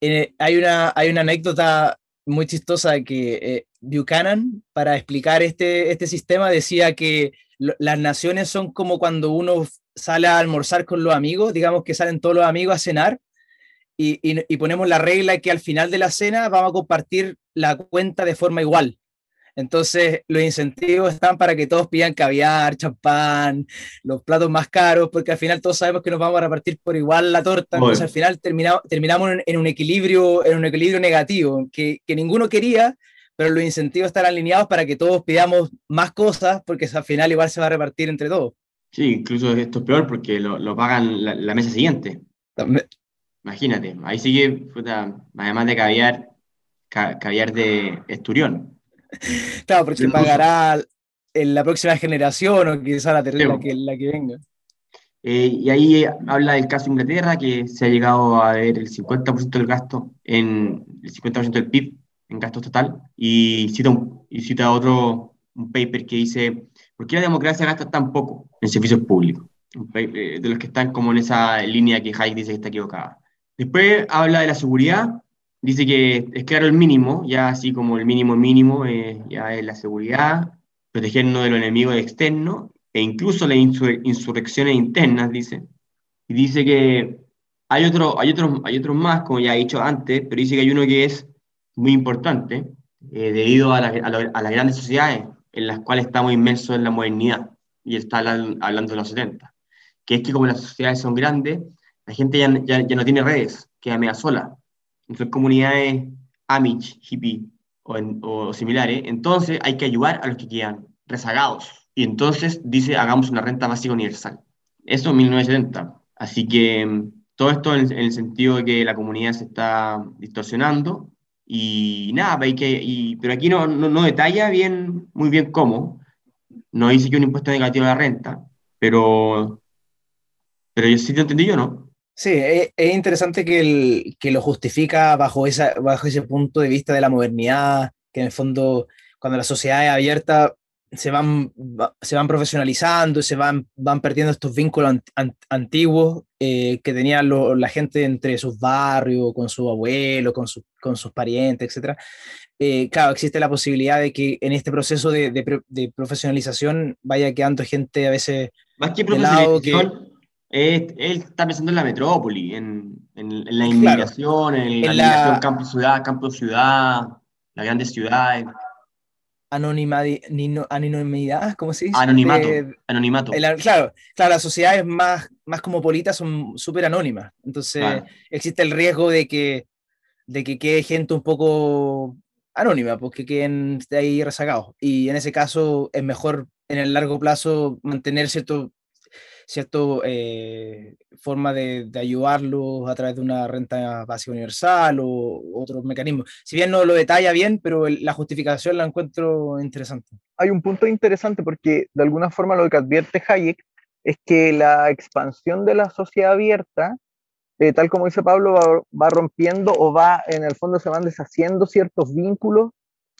[SPEAKER 4] eh, hay, una, hay una anécdota muy chistosa que eh, Buchanan, para explicar este, este sistema, decía que las naciones son como cuando uno sale a almorzar con los amigos, digamos que salen todos los amigos a cenar, y, y, y ponemos la regla que al final de la cena vamos a compartir la cuenta de forma igual. Entonces, los incentivos están para que todos pidan caviar, champán, los platos más caros, porque al final todos sabemos que nos vamos a repartir por igual la torta. Entonces, al final terminamos en, un equilibrio, en un equilibrio negativo, que, que ninguno quería, pero los incentivos están alineados para que todos pidamos más cosas, porque al final igual se va a repartir entre todos.
[SPEAKER 1] Sí, incluso esto es peor porque lo, lo pagan la, la, mesa siguiente. Imagínate, ahí sigue, puta, además de caviar, ca, caviar de esturión. *laughs*
[SPEAKER 4] claro, porque se pagará en la próxima generación o quizá la, la, que, la que venga.
[SPEAKER 1] Eh, y ahí habla del caso de Inglaterra, que se ha llegado a ver el 50% del gasto, en el 50% del PIB en gasto total, y cita, un, y cita otro un paper que dice, ¿por qué la democracia gasta tan poco en servicios públicos? Eh, de los que están como en esa línea que Hayek dice que está equivocada. Después habla de la seguridad, dice que es claro el mínimo, ya así como el mínimo mínimo, eh, ya es la seguridad, protegernos de los enemigos externos e incluso las insur insurrecciones internas, dice. Y dice que hay, otro, hay, otros, hay otros más, como ya he dicho antes, pero dice que hay uno que es muy importante, eh, debido a, la, a, a, las grandes sociedades en las cuales estamos inmersos en la modernidad, y está hablando de los 70, que es que como las sociedades son grandes, la gente ya, ya, ya no tiene redes, queda media sola, en comunidades Amish, hippie o, en, o, similares, entonces hay que ayudar a los que quedan rezagados. Y entonces dice, hagamos una renta básica universal. Eso en 1970. Así que mm, todo esto en, en, el sentido de que la comunidad se está distorsionando Y nada, pues, que, pero aquí no, no, detalla bien, muy bien cómo. No dice que un impuesto negativo a la renta, pero, pero yo sí te entendí yo, ¿no?
[SPEAKER 4] Sí, es, interesante que, el, que lo justifica bajo, esa, bajo ese punto de vista de la modernidad, que en el fondo, cuando la sociedad es abierta, se van, se van profesionalizando y se van, van perdiendo estos vínculos antiguos eh, que tenía la gente entre sus barrios, con su abuelo, con, con sus parientes, etc. Eh, claro, existe la posibilidad de que en este proceso de, de, profesionalización vaya quedando gente a veces...
[SPEAKER 1] Más que profesionalización, él está pensando en la metrópoli, en, en, la inmigración, en, la, la... campo-ciudad, campo-ciudad, las grandes ciudades
[SPEAKER 4] anonimidad, ¿cómo se dice?
[SPEAKER 1] Anonimato. anonimato.
[SPEAKER 4] claro, claro, las sociedades más, más cosmopolitas son súper anónimas. Entonces existe el riesgo de que, de que quede gente un poco anónima, porque pues, queden ahí rezagados. Y en ese caso es mejor en el largo plazo mantener cierto cierta eh, forma de, ayudarlos a través de una renta básica universal o otros mecanismos. Si bien no lo detalla bien, pero la justificación la encuentro interesante.
[SPEAKER 7] Hay un punto interesante porque de alguna forma lo que advierte Hayek es que la expansión de la sociedad abierta, eh, tal como dice Pablo, va rompiendo o va, en el fondo se van deshaciendo ciertos vínculos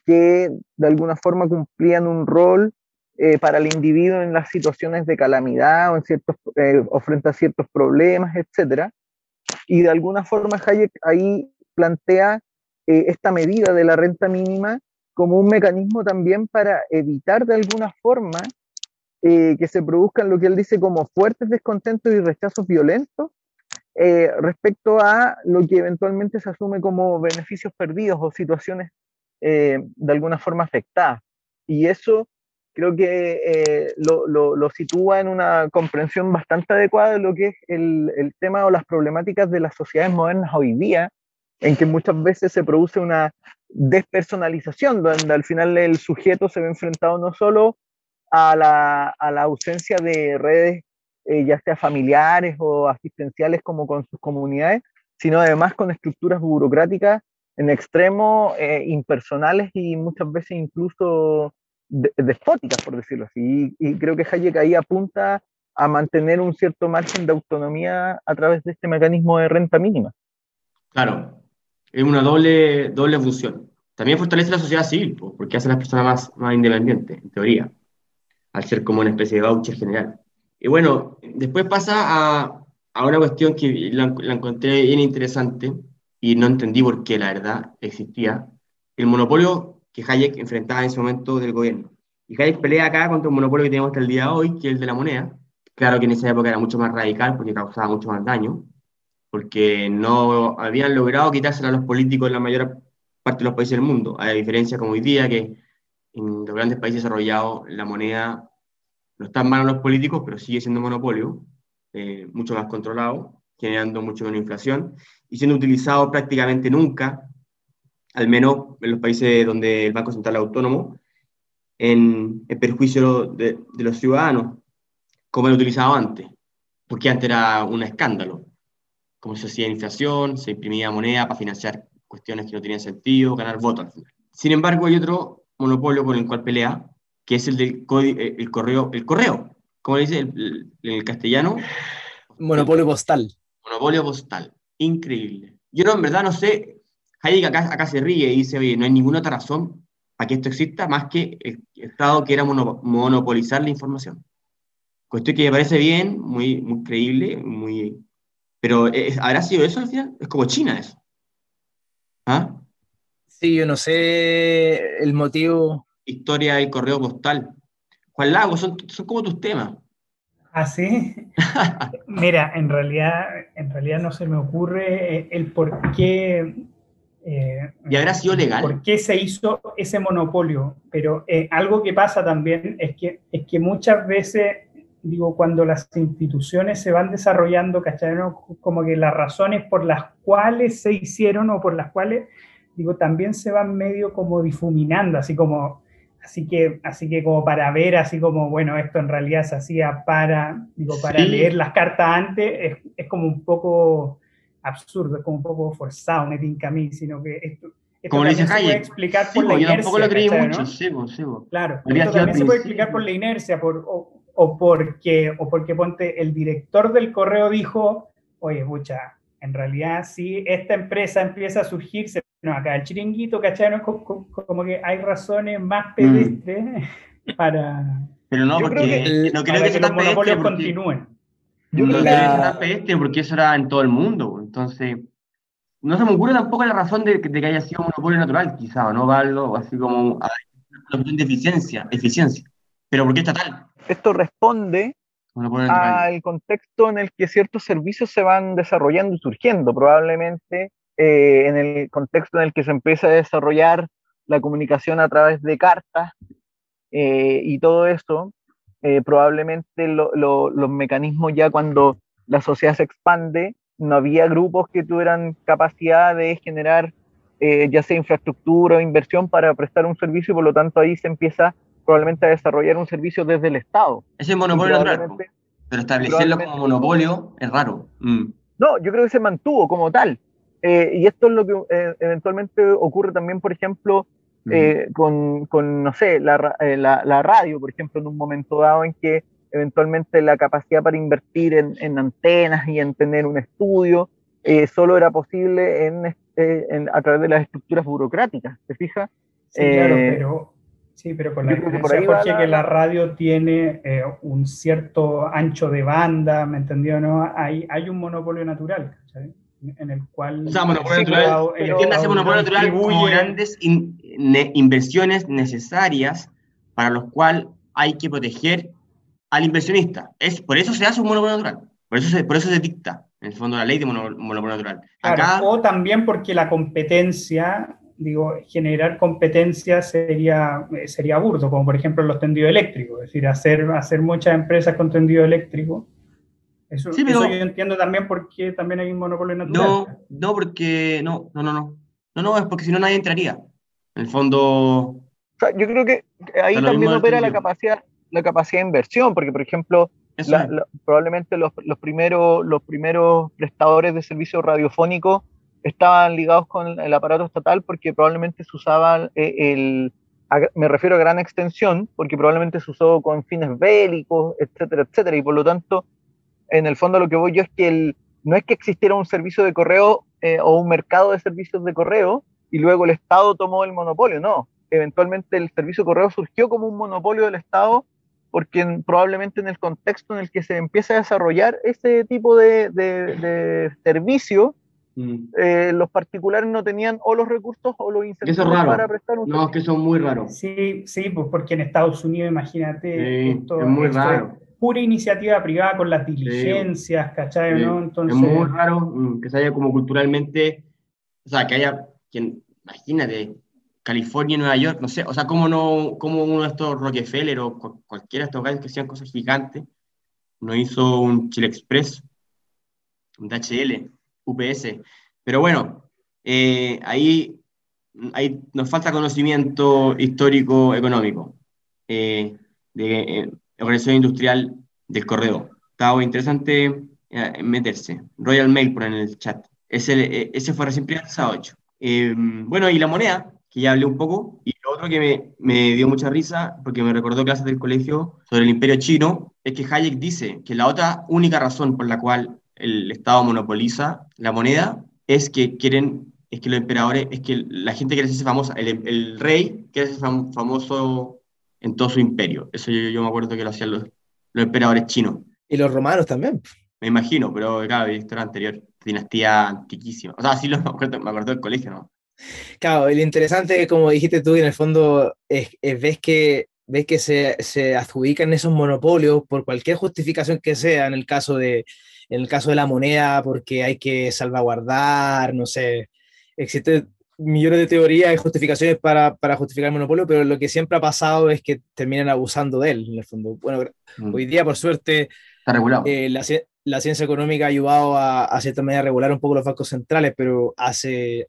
[SPEAKER 7] que de alguna forma cumplían un rol eh, para el individuo en las situaciones de calamidad o en ciertos, eh, frente a ciertos problemas, etc. Y de alguna forma Hayek ahí plantea eh, esta medida de la renta mínima como un mecanismo también para evitar de alguna forma que se produzcan lo que él dice como fuertes descontentos y rechazos violentos respecto a lo que eventualmente se asume como beneficios perdidos o situaciones de alguna forma afectadas. Y eso creo que eh, lo, lo, sitúa en una comprensión bastante adecuada de lo que es el, el, tema o las problemáticas de las sociedades modernas hoy día, en que muchas veces se produce una despersonalización, donde al final el sujeto se ve enfrentado no solo a la, a la ausencia de redes, eh, ya sea familiares o asistenciales como con sus comunidades, sino además con estructuras burocráticas en extremo eh, impersonales y muchas veces incluso despóticas, por decirlo así. Y, creo que Hayek ahí apunta a mantener un cierto margen de autonomía a través de este mecanismo de renta mínima.
[SPEAKER 1] Claro, es una doble, doble función. También fortalece la sociedad civil, porque hace a las personas más, más independientes, en teoría, al ser como una especie de voucher general. Y bueno, después pasa a, a una cuestión que la, la, encontré bien interesante y no entendí por qué, la verdad, existía. El monopolio que Hayek enfrentaba en ese momento del gobierno. Y Hayek pelea acá contra un monopolio que tenemos hasta el día de hoy, que es el de la moneda. Claro que en esa época era mucho más radical porque causaba mucho más daño, porque no habían logrado quitársela a los políticos en la mayor parte de los países del mundo, a diferencia como hoy día que en los grandes países desarrollados la moneda no está en manos de los políticos, pero sigue siendo monopolio, eh, mucho más controlado, generando mucho menos inflación y siendo utilizado prácticamente nunca al menos en los países donde el Banco Central es autónomo, en, perjuicio de, los ciudadanos, como lo utilizaba antes, porque antes era un escándalo, como se hacía inflación, se imprimía moneda para financiar cuestiones que no tenían sentido, ganar votos al final. Sin embargo, hay otro monopolio con el cual pelea, que es el del eh, el correo, el correo, como dice el, el castellano.
[SPEAKER 4] Monopolio postal.
[SPEAKER 1] Monopolio postal, increíble. Yo no, en verdad no sé, Hayek acá, acá se ríe y dice, oye, no hay ninguna otra razón para que esto exista más que el Estado quiera monopolizar la información. Cuestión que me parece bien, muy, muy creíble, muy... Pero ¿habrá sido eso al final? Es como China eso.
[SPEAKER 4] ¿Ah? Sí, yo no sé el motivo.
[SPEAKER 1] Historia y correo postal. Juan Lago, son, son como tus temas.
[SPEAKER 2] ¿Ah, sí? *laughs* Mira, en realidad, en realidad no se me ocurre el por qué
[SPEAKER 1] eh, ¿Y habrá sido legal?
[SPEAKER 2] ¿Por qué se hizo ese monopolio? Pero eh, algo que pasa también es que, es que muchas veces, digo, cuando las instituciones se van desarrollando, ¿cachai? Como que las razones por las cuales se hicieron o por las cuales, digo, también se van medio como difuminando, así como, así que, así que como para ver, así como, bueno, esto en realidad se hacía para, digo, para leer las cartas antes, es, es como un poco absurdo, es como un poco forzado, me tinca a mí, sino que esto,
[SPEAKER 1] como le dice Hayek.
[SPEAKER 2] explicar por la
[SPEAKER 1] yo
[SPEAKER 2] inercia,
[SPEAKER 1] tampoco lo creí mucho, sí, sí,
[SPEAKER 2] Claro, esto también se puede explicar por la inercia, por, o, porque, o porque ponte, el director del correo dijo, oye, mucha, en realidad si esta empresa empieza a surgirse, no, acá el chiringuito, ¿cachai? No, como, que hay razones más mm. pedestres para...
[SPEAKER 1] Pero no, porque no creo que,
[SPEAKER 2] los monopolios continúen.
[SPEAKER 1] Yo creo que era pedestre porque eso era en todo el mundo, entonces no se me ocurre tampoco la razón de, que haya sido un monopolio natural, quizá, ¿no? Valdo, así como de eficiencia, eficiencia. Pero ¿por qué estatal?
[SPEAKER 7] Esto responde al contexto en el que ciertos servicios se van desarrollando y surgiendo. Probablemente eh, en el contexto en el que se empieza a desarrollar la comunicación a través de cartas eh, y todo eso, eh, probablemente los mecanismos ya cuando la sociedad se expande no había grupos que tuvieran capacidad de generar eh, ya sea infraestructura o inversión para prestar un servicio y por lo tanto ahí se empieza probablemente a desarrollar un servicio desde el Estado.
[SPEAKER 1] Ese es monopolio natural, pero establecerlo como monopolio es raro. Mm.
[SPEAKER 7] No, yo creo que se mantuvo como tal. Eh, y esto es lo que eh, eventualmente ocurre también, por ejemplo, con, con, no sé, la, la, la radio, por ejemplo, en un momento dado en que eventualmente la capacidad para invertir en, antenas y en tener un estudio, eh, solo era posible eh, en, a través de las estructuras burocráticas, ¿te fijas?
[SPEAKER 2] Sí, claro, eh, pero, sí, pero con la diferencia porque que la radio tiene un cierto ancho de banda, ¿me entendió? No? Hay, hay un monopolio natural, en el cual...
[SPEAKER 1] O sea, monopolio natural, entiéndase monopolio natural como grandes inversiones necesarias para los cuales hay que proteger al
[SPEAKER 2] inversionista.
[SPEAKER 1] Es, por eso se hace un monopolio natural. Por eso se, por eso se dicta, en el fondo, la ley de monopolio natural.
[SPEAKER 2] o también porque la competencia, digo, generar competencia sería, sería burdo, como por ejemplo los tendidos eléctricos. Es decir, hacer, hacer muchas empresas con tendido eléctrico. Eso, yo entiendo también por qué también hay un monopolio natural.
[SPEAKER 1] No, no, porque no, no, no, no. No, no, es porque si no nadie entraría. En el fondo.
[SPEAKER 7] yo creo que ahí también opera la capacidad, la capacidad de inversión, porque por ejemplo, probablemente los, los, primeros, los primeros prestadores de servicios radiofónicos estaban ligados con el aparato estatal porque probablemente se usaba eh, el, me refiero a gran extensión, porque probablemente se usó con fines bélicos, etcétera, etcétera, y por lo tanto, en el fondo lo que voy yo es que el, no es que existiera un servicio de correo eh, o un mercado de servicios de correo y luego el Estado tomó el monopolio, no, eventualmente el servicio de correo surgió como un monopolio del Estado porque probablemente en el contexto en el que se empieza a desarrollar ese tipo de, servicio, mm. eh, los particulares no tenían o los recursos o los incentivos para prestar
[SPEAKER 1] un No, es que son muy raros.
[SPEAKER 2] Sí, sí, pues porque en Estados Unidos, imagínate,
[SPEAKER 1] esto, es muy raro.
[SPEAKER 2] pura iniciativa privada con las diligencias, ¿cachai? ¿no?
[SPEAKER 1] Entonces... Es muy raro mm, que se haya como culturalmente, o sea, que haya, quien, imagínate, California Nueva York, no sé, o sea, cómo no, cómo uno de estos Rockefeller o cualquiera de estos gallos que hacían cosas gigantes, no hizo un Chile Express, un DHL, UPS. Pero bueno, eh, ahí, ahí, nos falta conocimiento histórico económico eh, de eh, organización industrial del correo. Estaba interesante eh, meterse. Royal Mail por en el chat. Ese, ese fue recién privatizado 8. bueno, y la moneda, que ya hablé un poco, y lo otro que me, me, dio mucha risa, porque me recordó clases del colegio sobre el imperio chino, es que Hayek dice que la otra única razón por la cual el Estado monopoliza la moneda es que quieren, es que los emperadores, es que la gente quiere ser famosa, el, el rey quiere ser famoso en todo su imperio. Eso yo, me acuerdo que lo hacían los, los emperadores chinos.
[SPEAKER 4] Y los romanos también.
[SPEAKER 1] Me imagino, pero claro, esto era anterior, dinastía antiquísima. O sea, sí lo, me acuerdo, me acuerdo del colegio, ¿no?
[SPEAKER 4] Claro, lo interesante, como dijiste tú, en el fondo es, ves que, ves que se, se, adjudican esos monopolios por cualquier justificación que sea, en el caso de, en el caso de la moneda, porque hay que salvaguardar, no sé, existen millones de teorías y justificaciones para, para, justificar el monopolio, pero lo que siempre ha pasado es que terminan abusando de él, en el fondo. Bueno, mm. hoy día, por suerte,
[SPEAKER 1] Está regulado.
[SPEAKER 4] Eh, la, la ciencia económica ha ayudado a, a cierta manera a regular un poco los bancos centrales, pero hace,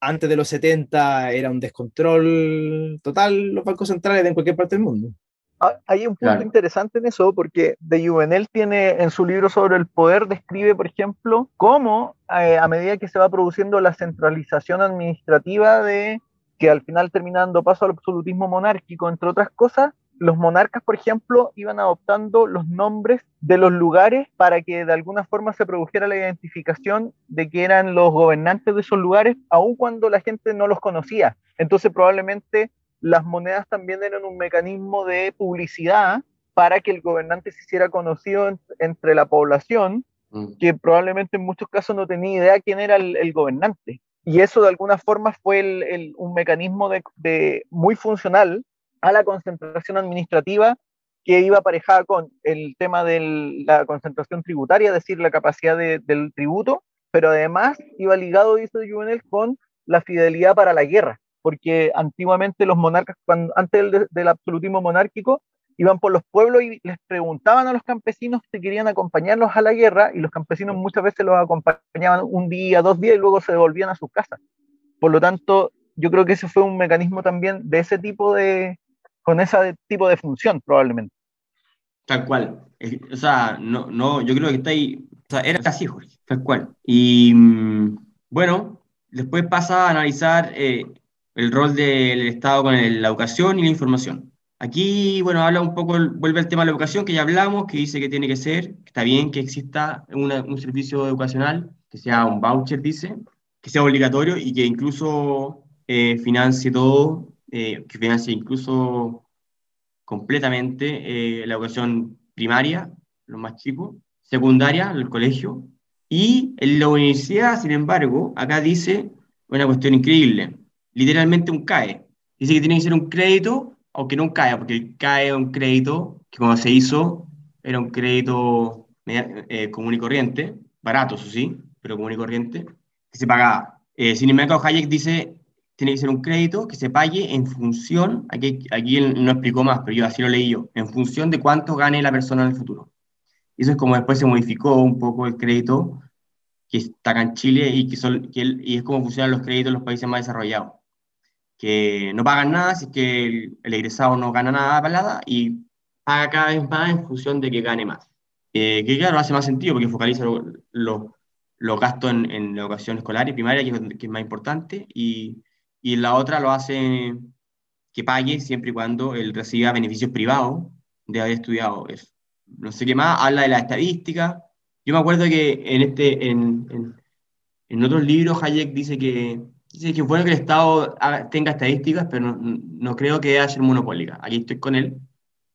[SPEAKER 4] antes de los 70 era un descontrol total los bancos centrales de en cualquier parte del mundo.
[SPEAKER 7] Ah, hay un punto interesante en eso, porque de Juvenel tiene en su libro sobre el poder, describe, por ejemplo, cómo eh, a medida que se va produciendo la centralización administrativa de que al final termina dando paso al absolutismo monárquico, entre otras cosas, los monarcas, por ejemplo, iban adoptando los nombres de los lugares para que de alguna forma se produjera la identificación de que eran los gobernantes de esos lugares, aun cuando la gente no los conocía. Entonces probablemente las monedas también eran un mecanismo de publicidad para que el gobernante se hiciera conocido entre la población, mm. que probablemente en muchos casos no tenía idea quién era el, gobernante. Y eso de alguna forma fue un mecanismo de, muy funcional a la concentración administrativa que iba aparejada con el tema de la concentración tributaria, es decir, la capacidad del tributo, pero además iba ligado, dice Juvenel, con la fidelidad para la guerra porque antiguamente los monarcas, antes del, absolutismo monárquico, iban por los pueblos y les preguntaban a los campesinos si querían acompañarlos a la guerra y los campesinos muchas veces los acompañaban un día, dos días y luego se devolvían a sus casas. Por lo tanto, yo creo que ese fue un mecanismo también de ese tipo de, con ese tipo de función probablemente.
[SPEAKER 1] Tal cual. O sea, no, no, yo creo que está ahí, o sea, era así, Jorge, tal cual. Y mm, bueno, después pasa a analizar eh, el rol del Estado con la educación y la información. Aquí, bueno, habla un poco, vuelve al tema de la educación que ya hablamos, que dice que tiene que ser, que está bien que exista un servicio educacional, que sea un voucher, dice, que sea obligatorio y que incluso eh, financie todo, eh, que financie incluso completamente eh, la educación primaria, los más chicos, secundaria, el colegio, y en la universidad, sin embargo, acá dice una cuestión increíble, literalmente un CAE. Dice que tiene que ser un crédito, aunque no un CAE, porque el CAE es un crédito que cuando se hizo era un crédito eh, común y corriente, barato, eso sí, pero común y corriente, que se pagaba. Eh, sin embargo, Hayek dice tiene que ser un crédito que se pague en función, aquí, aquí él no explicó más, pero yo así lo leí yo, en función de cuánto gane la persona en el futuro. Eso es como después se modificó un poco el crédito que está acá en Chile y, que son, que y es como funcionan los créditos en los países más desarrollados que no pagan nada es que el, egresado no gana nada para nada y paga cada vez más en función de que gane más. Eh, que claro, hace más sentido porque focaliza los gastos en, en, la educación escolar y primaria, que, que es más importante, y, y, la otra lo hace que pague siempre y cuando él reciba beneficios privados de haber estudiado eso. No sé qué más, habla de la estadística. Yo me acuerdo que en, este, en, en, en otros libros Hayek dice que Sí, que bueno que el Estado tenga estadísticas, pero no, creo que deba ser monopólica. Aquí estoy con él,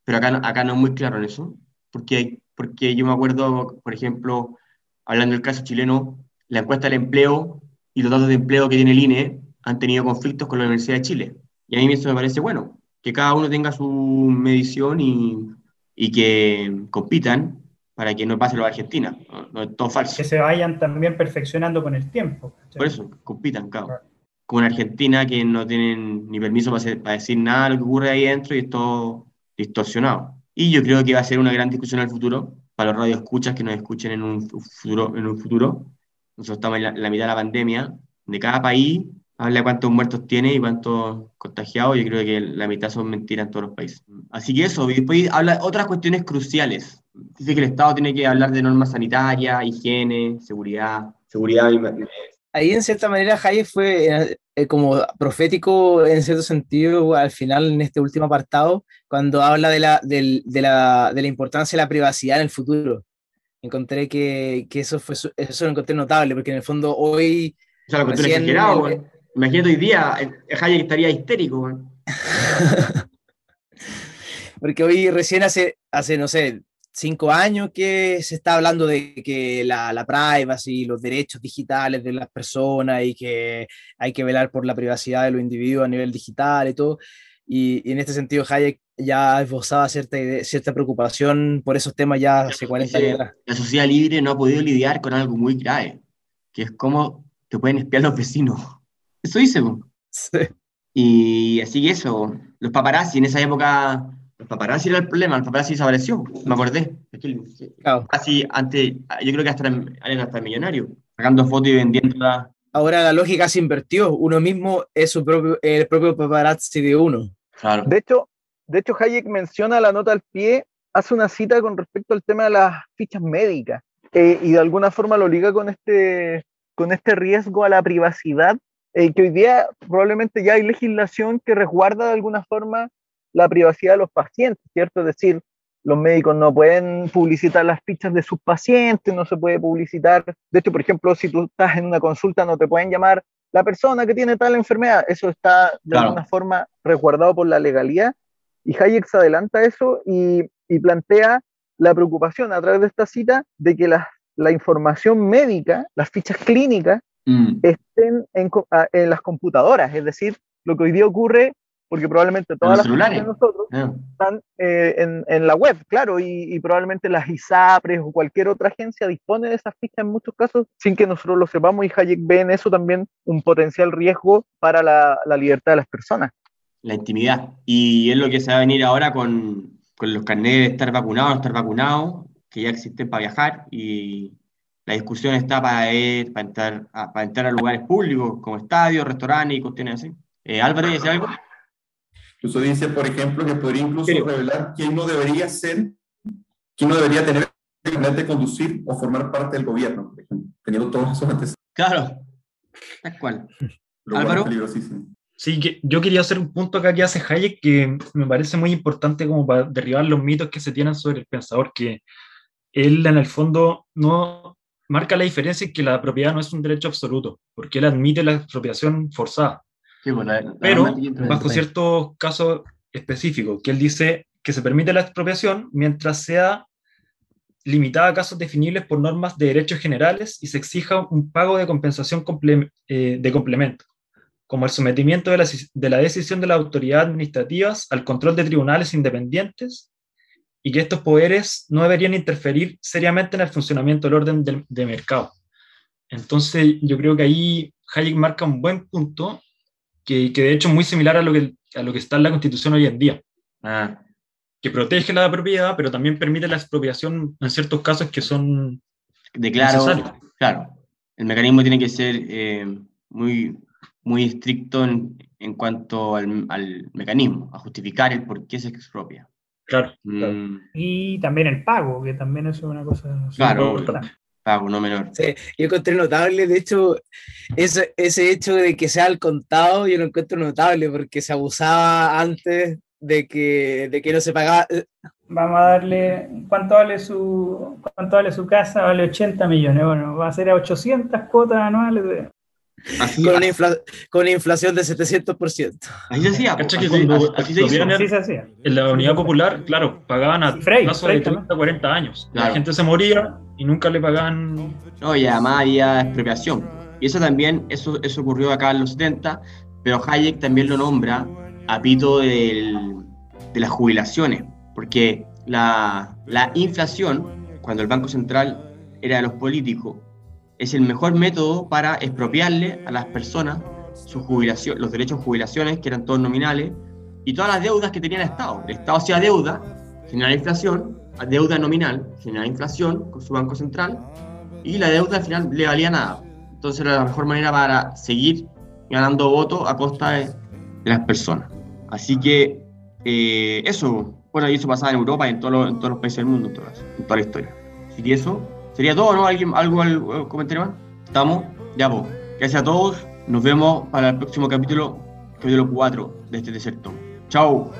[SPEAKER 1] pero acá, acá no es muy claro en eso, porque, porque yo me acuerdo, por ejemplo, hablando del caso chileno, la encuesta del empleo y los datos de empleo que tiene el INE han tenido conflictos con la Universidad de Chile. Y a mí eso me parece bueno, que cada uno tenga su medición y, y que compitan para que no pase lo de Argentina. No, es todo falso.
[SPEAKER 2] Que se vayan también perfeccionando con el tiempo.
[SPEAKER 1] Por eso, compitan, claro. Como en Argentina que no tienen ni permiso para, decir nada de lo que ocurre ahí dentro y es todo distorsionado. Y yo creo que va a ser una gran discusión en el futuro para los radioescuchas que nos escuchen en un futuro. En un futuro. Nosotros estamos en la, mitad de la pandemia. De cada país habla cuántos muertos tiene y cuántos contagiados. Yo creo que la mitad son mentiras en todos los países. Así que eso, y después habla otras cuestiones cruciales dice que el Estado tiene que hablar de normas sanitarias, higiene, seguridad, seguridad.
[SPEAKER 4] Ahí en cierta manera Hayek fue eh, eh, como profético en cierto sentido al final en este último apartado, cuando habla de la, de, la, de la importancia de la privacidad en el futuro. Encontré que, que eso, fue, eso lo encontré notable, porque en el fondo hoy...
[SPEAKER 1] O sea, lo exagerado, Imagínate hoy día, Hayek estaría histérico. *laughs*
[SPEAKER 4] porque hoy recién hace, hace, no sé, cinco años que se está hablando de que la, la privacy, los derechos digitales de las personas y que hay que velar por la privacidad de los individuos a nivel digital y todo. Y, en este sentido, Hayek ya esbozaba cierta, cierta preocupación por esos temas ya hace 40 años.
[SPEAKER 1] La sociedad libre no ha podido lidiar con algo muy grave, que es cómo te pueden espiar los vecinos. Eso dice. Sí. Y así que eso, los paparazzi en esa época los paparazzi era el problema, el paparazzi desapareció, me acordé. Así, antes, yo creo que hasta eran hasta millonarios, sacando fotos y vendiéndolas.
[SPEAKER 4] Ahora la lógica se invirtió, uno mismo es su propio, el propio paparazzi de uno.
[SPEAKER 7] Claro. De hecho, de hecho Hayek menciona la nota al pie, hace una cita con respecto al tema de las fichas médicas eh, y de alguna forma lo liga con este, con este riesgo a la privacidad, eh, que hoy día probablemente ya hay legislación que resguarda de alguna forma la privacidad de los pacientes, ¿cierto? Es decir, los médicos no pueden publicitar las fichas de sus pacientes, no se puede publicitar. De hecho, por ejemplo, si tú estás en una consulta, no te pueden llamar la persona que tiene tal enfermedad. Eso está de alguna forma resguardado por la legalidad. Y Hayek se adelanta eso y, plantea la preocupación a través de esta cita de que la, la información médica, las fichas clínicas, mm. estén en, en las computadoras. Es decir, lo que hoy día ocurre porque probablemente todas las celulares de nosotros ah. están eh, en, en, la web, claro, y, probablemente las ISAPRES o cualquier otra agencia dispone de esas fichas en muchos casos sin que nosotros lo sepamos y Hayek ve en eso también un potencial riesgo para la, la libertad de las personas.
[SPEAKER 1] La intimidad. Y es lo que se va a venir ahora con, con los carnets de estar vacunado no estar vacunado, que ya existen para viajar y la discusión está para, ir, para, entrar, a, para entrar a lugares públicos como estadios, restaurantes y cuestiones así. Eh, Álvaro, ¿dice algo?
[SPEAKER 5] Incluso dice, por ejemplo, que podría incluso revelar quién no debería ser, quién no debería tener el de conducir o formar parte del gobierno, por ejemplo, teniendo todos esos antecedentes.
[SPEAKER 1] Claro, tal cual. Álvaro.
[SPEAKER 6] Sí, que yo quería hacer un punto acá que hace Hayek que me parece muy importante como para derribar los mitos que se tienen sobre el pensador, que él en el fondo no marca la diferencia en que la propiedad no es un derecho absoluto, porque él admite la expropiación forzada. Pues, Pero bajo ciertos casos específicos, que él dice que se permite la expropiación mientras sea limitada a casos definibles por normas de derechos generales y se exija un pago de compensación eh, de complemento, como el sometimiento de la, de la decisión de las autoridades administrativas al control de tribunales independientes y que estos poderes no deberían interferir seriamente en el funcionamiento del orden de, de mercado. Entonces, yo creo que ahí Hayek marca un buen punto que, de hecho es muy similar a lo, que, a lo que está en la Constitución hoy en día. Ah. Que protege la propiedad, pero también permite la expropiación en ciertos casos que son
[SPEAKER 1] de claro, Claro, el mecanismo tiene que ser eh, muy, muy estricto en, en cuanto al, al, mecanismo, a justificar el por qué se expropia.
[SPEAKER 6] Claro,
[SPEAKER 2] mm. Y también el pago, que también es una cosa
[SPEAKER 1] claro, pago, no menor.
[SPEAKER 4] Sí, yo encontré notable, de hecho, ese, ese hecho de que sea al contado, yo lo encuentro notable porque se abusaba antes de que, de que no se pagaba.
[SPEAKER 2] Vamos a darle, ¿cuánto vale su, cuánto vale su casa? Vale 80 millones, bueno, va a ser a 800 cuotas anuales de,
[SPEAKER 4] con, una con, una inflación de 700%.
[SPEAKER 1] Ahí se hacía.
[SPEAKER 6] se hacía. En la unidad popular, claro, pagaban a plazo de 30, 40 años. La gente se moría y nunca le pagaban.
[SPEAKER 1] No, y además había expropiación. Y eso también, eso, eso ocurrió acá en los 70, pero Hayek también lo nombra a pito del, de las jubilaciones, porque la, la inflación, cuando el Banco Central era de los políticos, es el mejor método para expropiarle a las personas su jubilación, los derechos de jubilaciones, que eran todos nominales, y todas las deudas que tenía el Estado. El Estado hacía deuda, generaba inflación, deuda nominal, generaba inflación con su Banco Central, y la deuda al final le valía nada. Entonces era la mejor manera para seguir ganando votos a costa de, las personas. Así que eh, eso, bueno, y eso pasaba en Europa y en, todos en todos los países del mundo, en, toda la historia. Así que eso Sería todo, ¿no? ¿Alguien, ¿Algo, algo comentario más? ¿Estamos? Ya, pues. Gracias a todos. Nos vemos para el próximo capítulo, capítulo 4 de este deserto. Chao.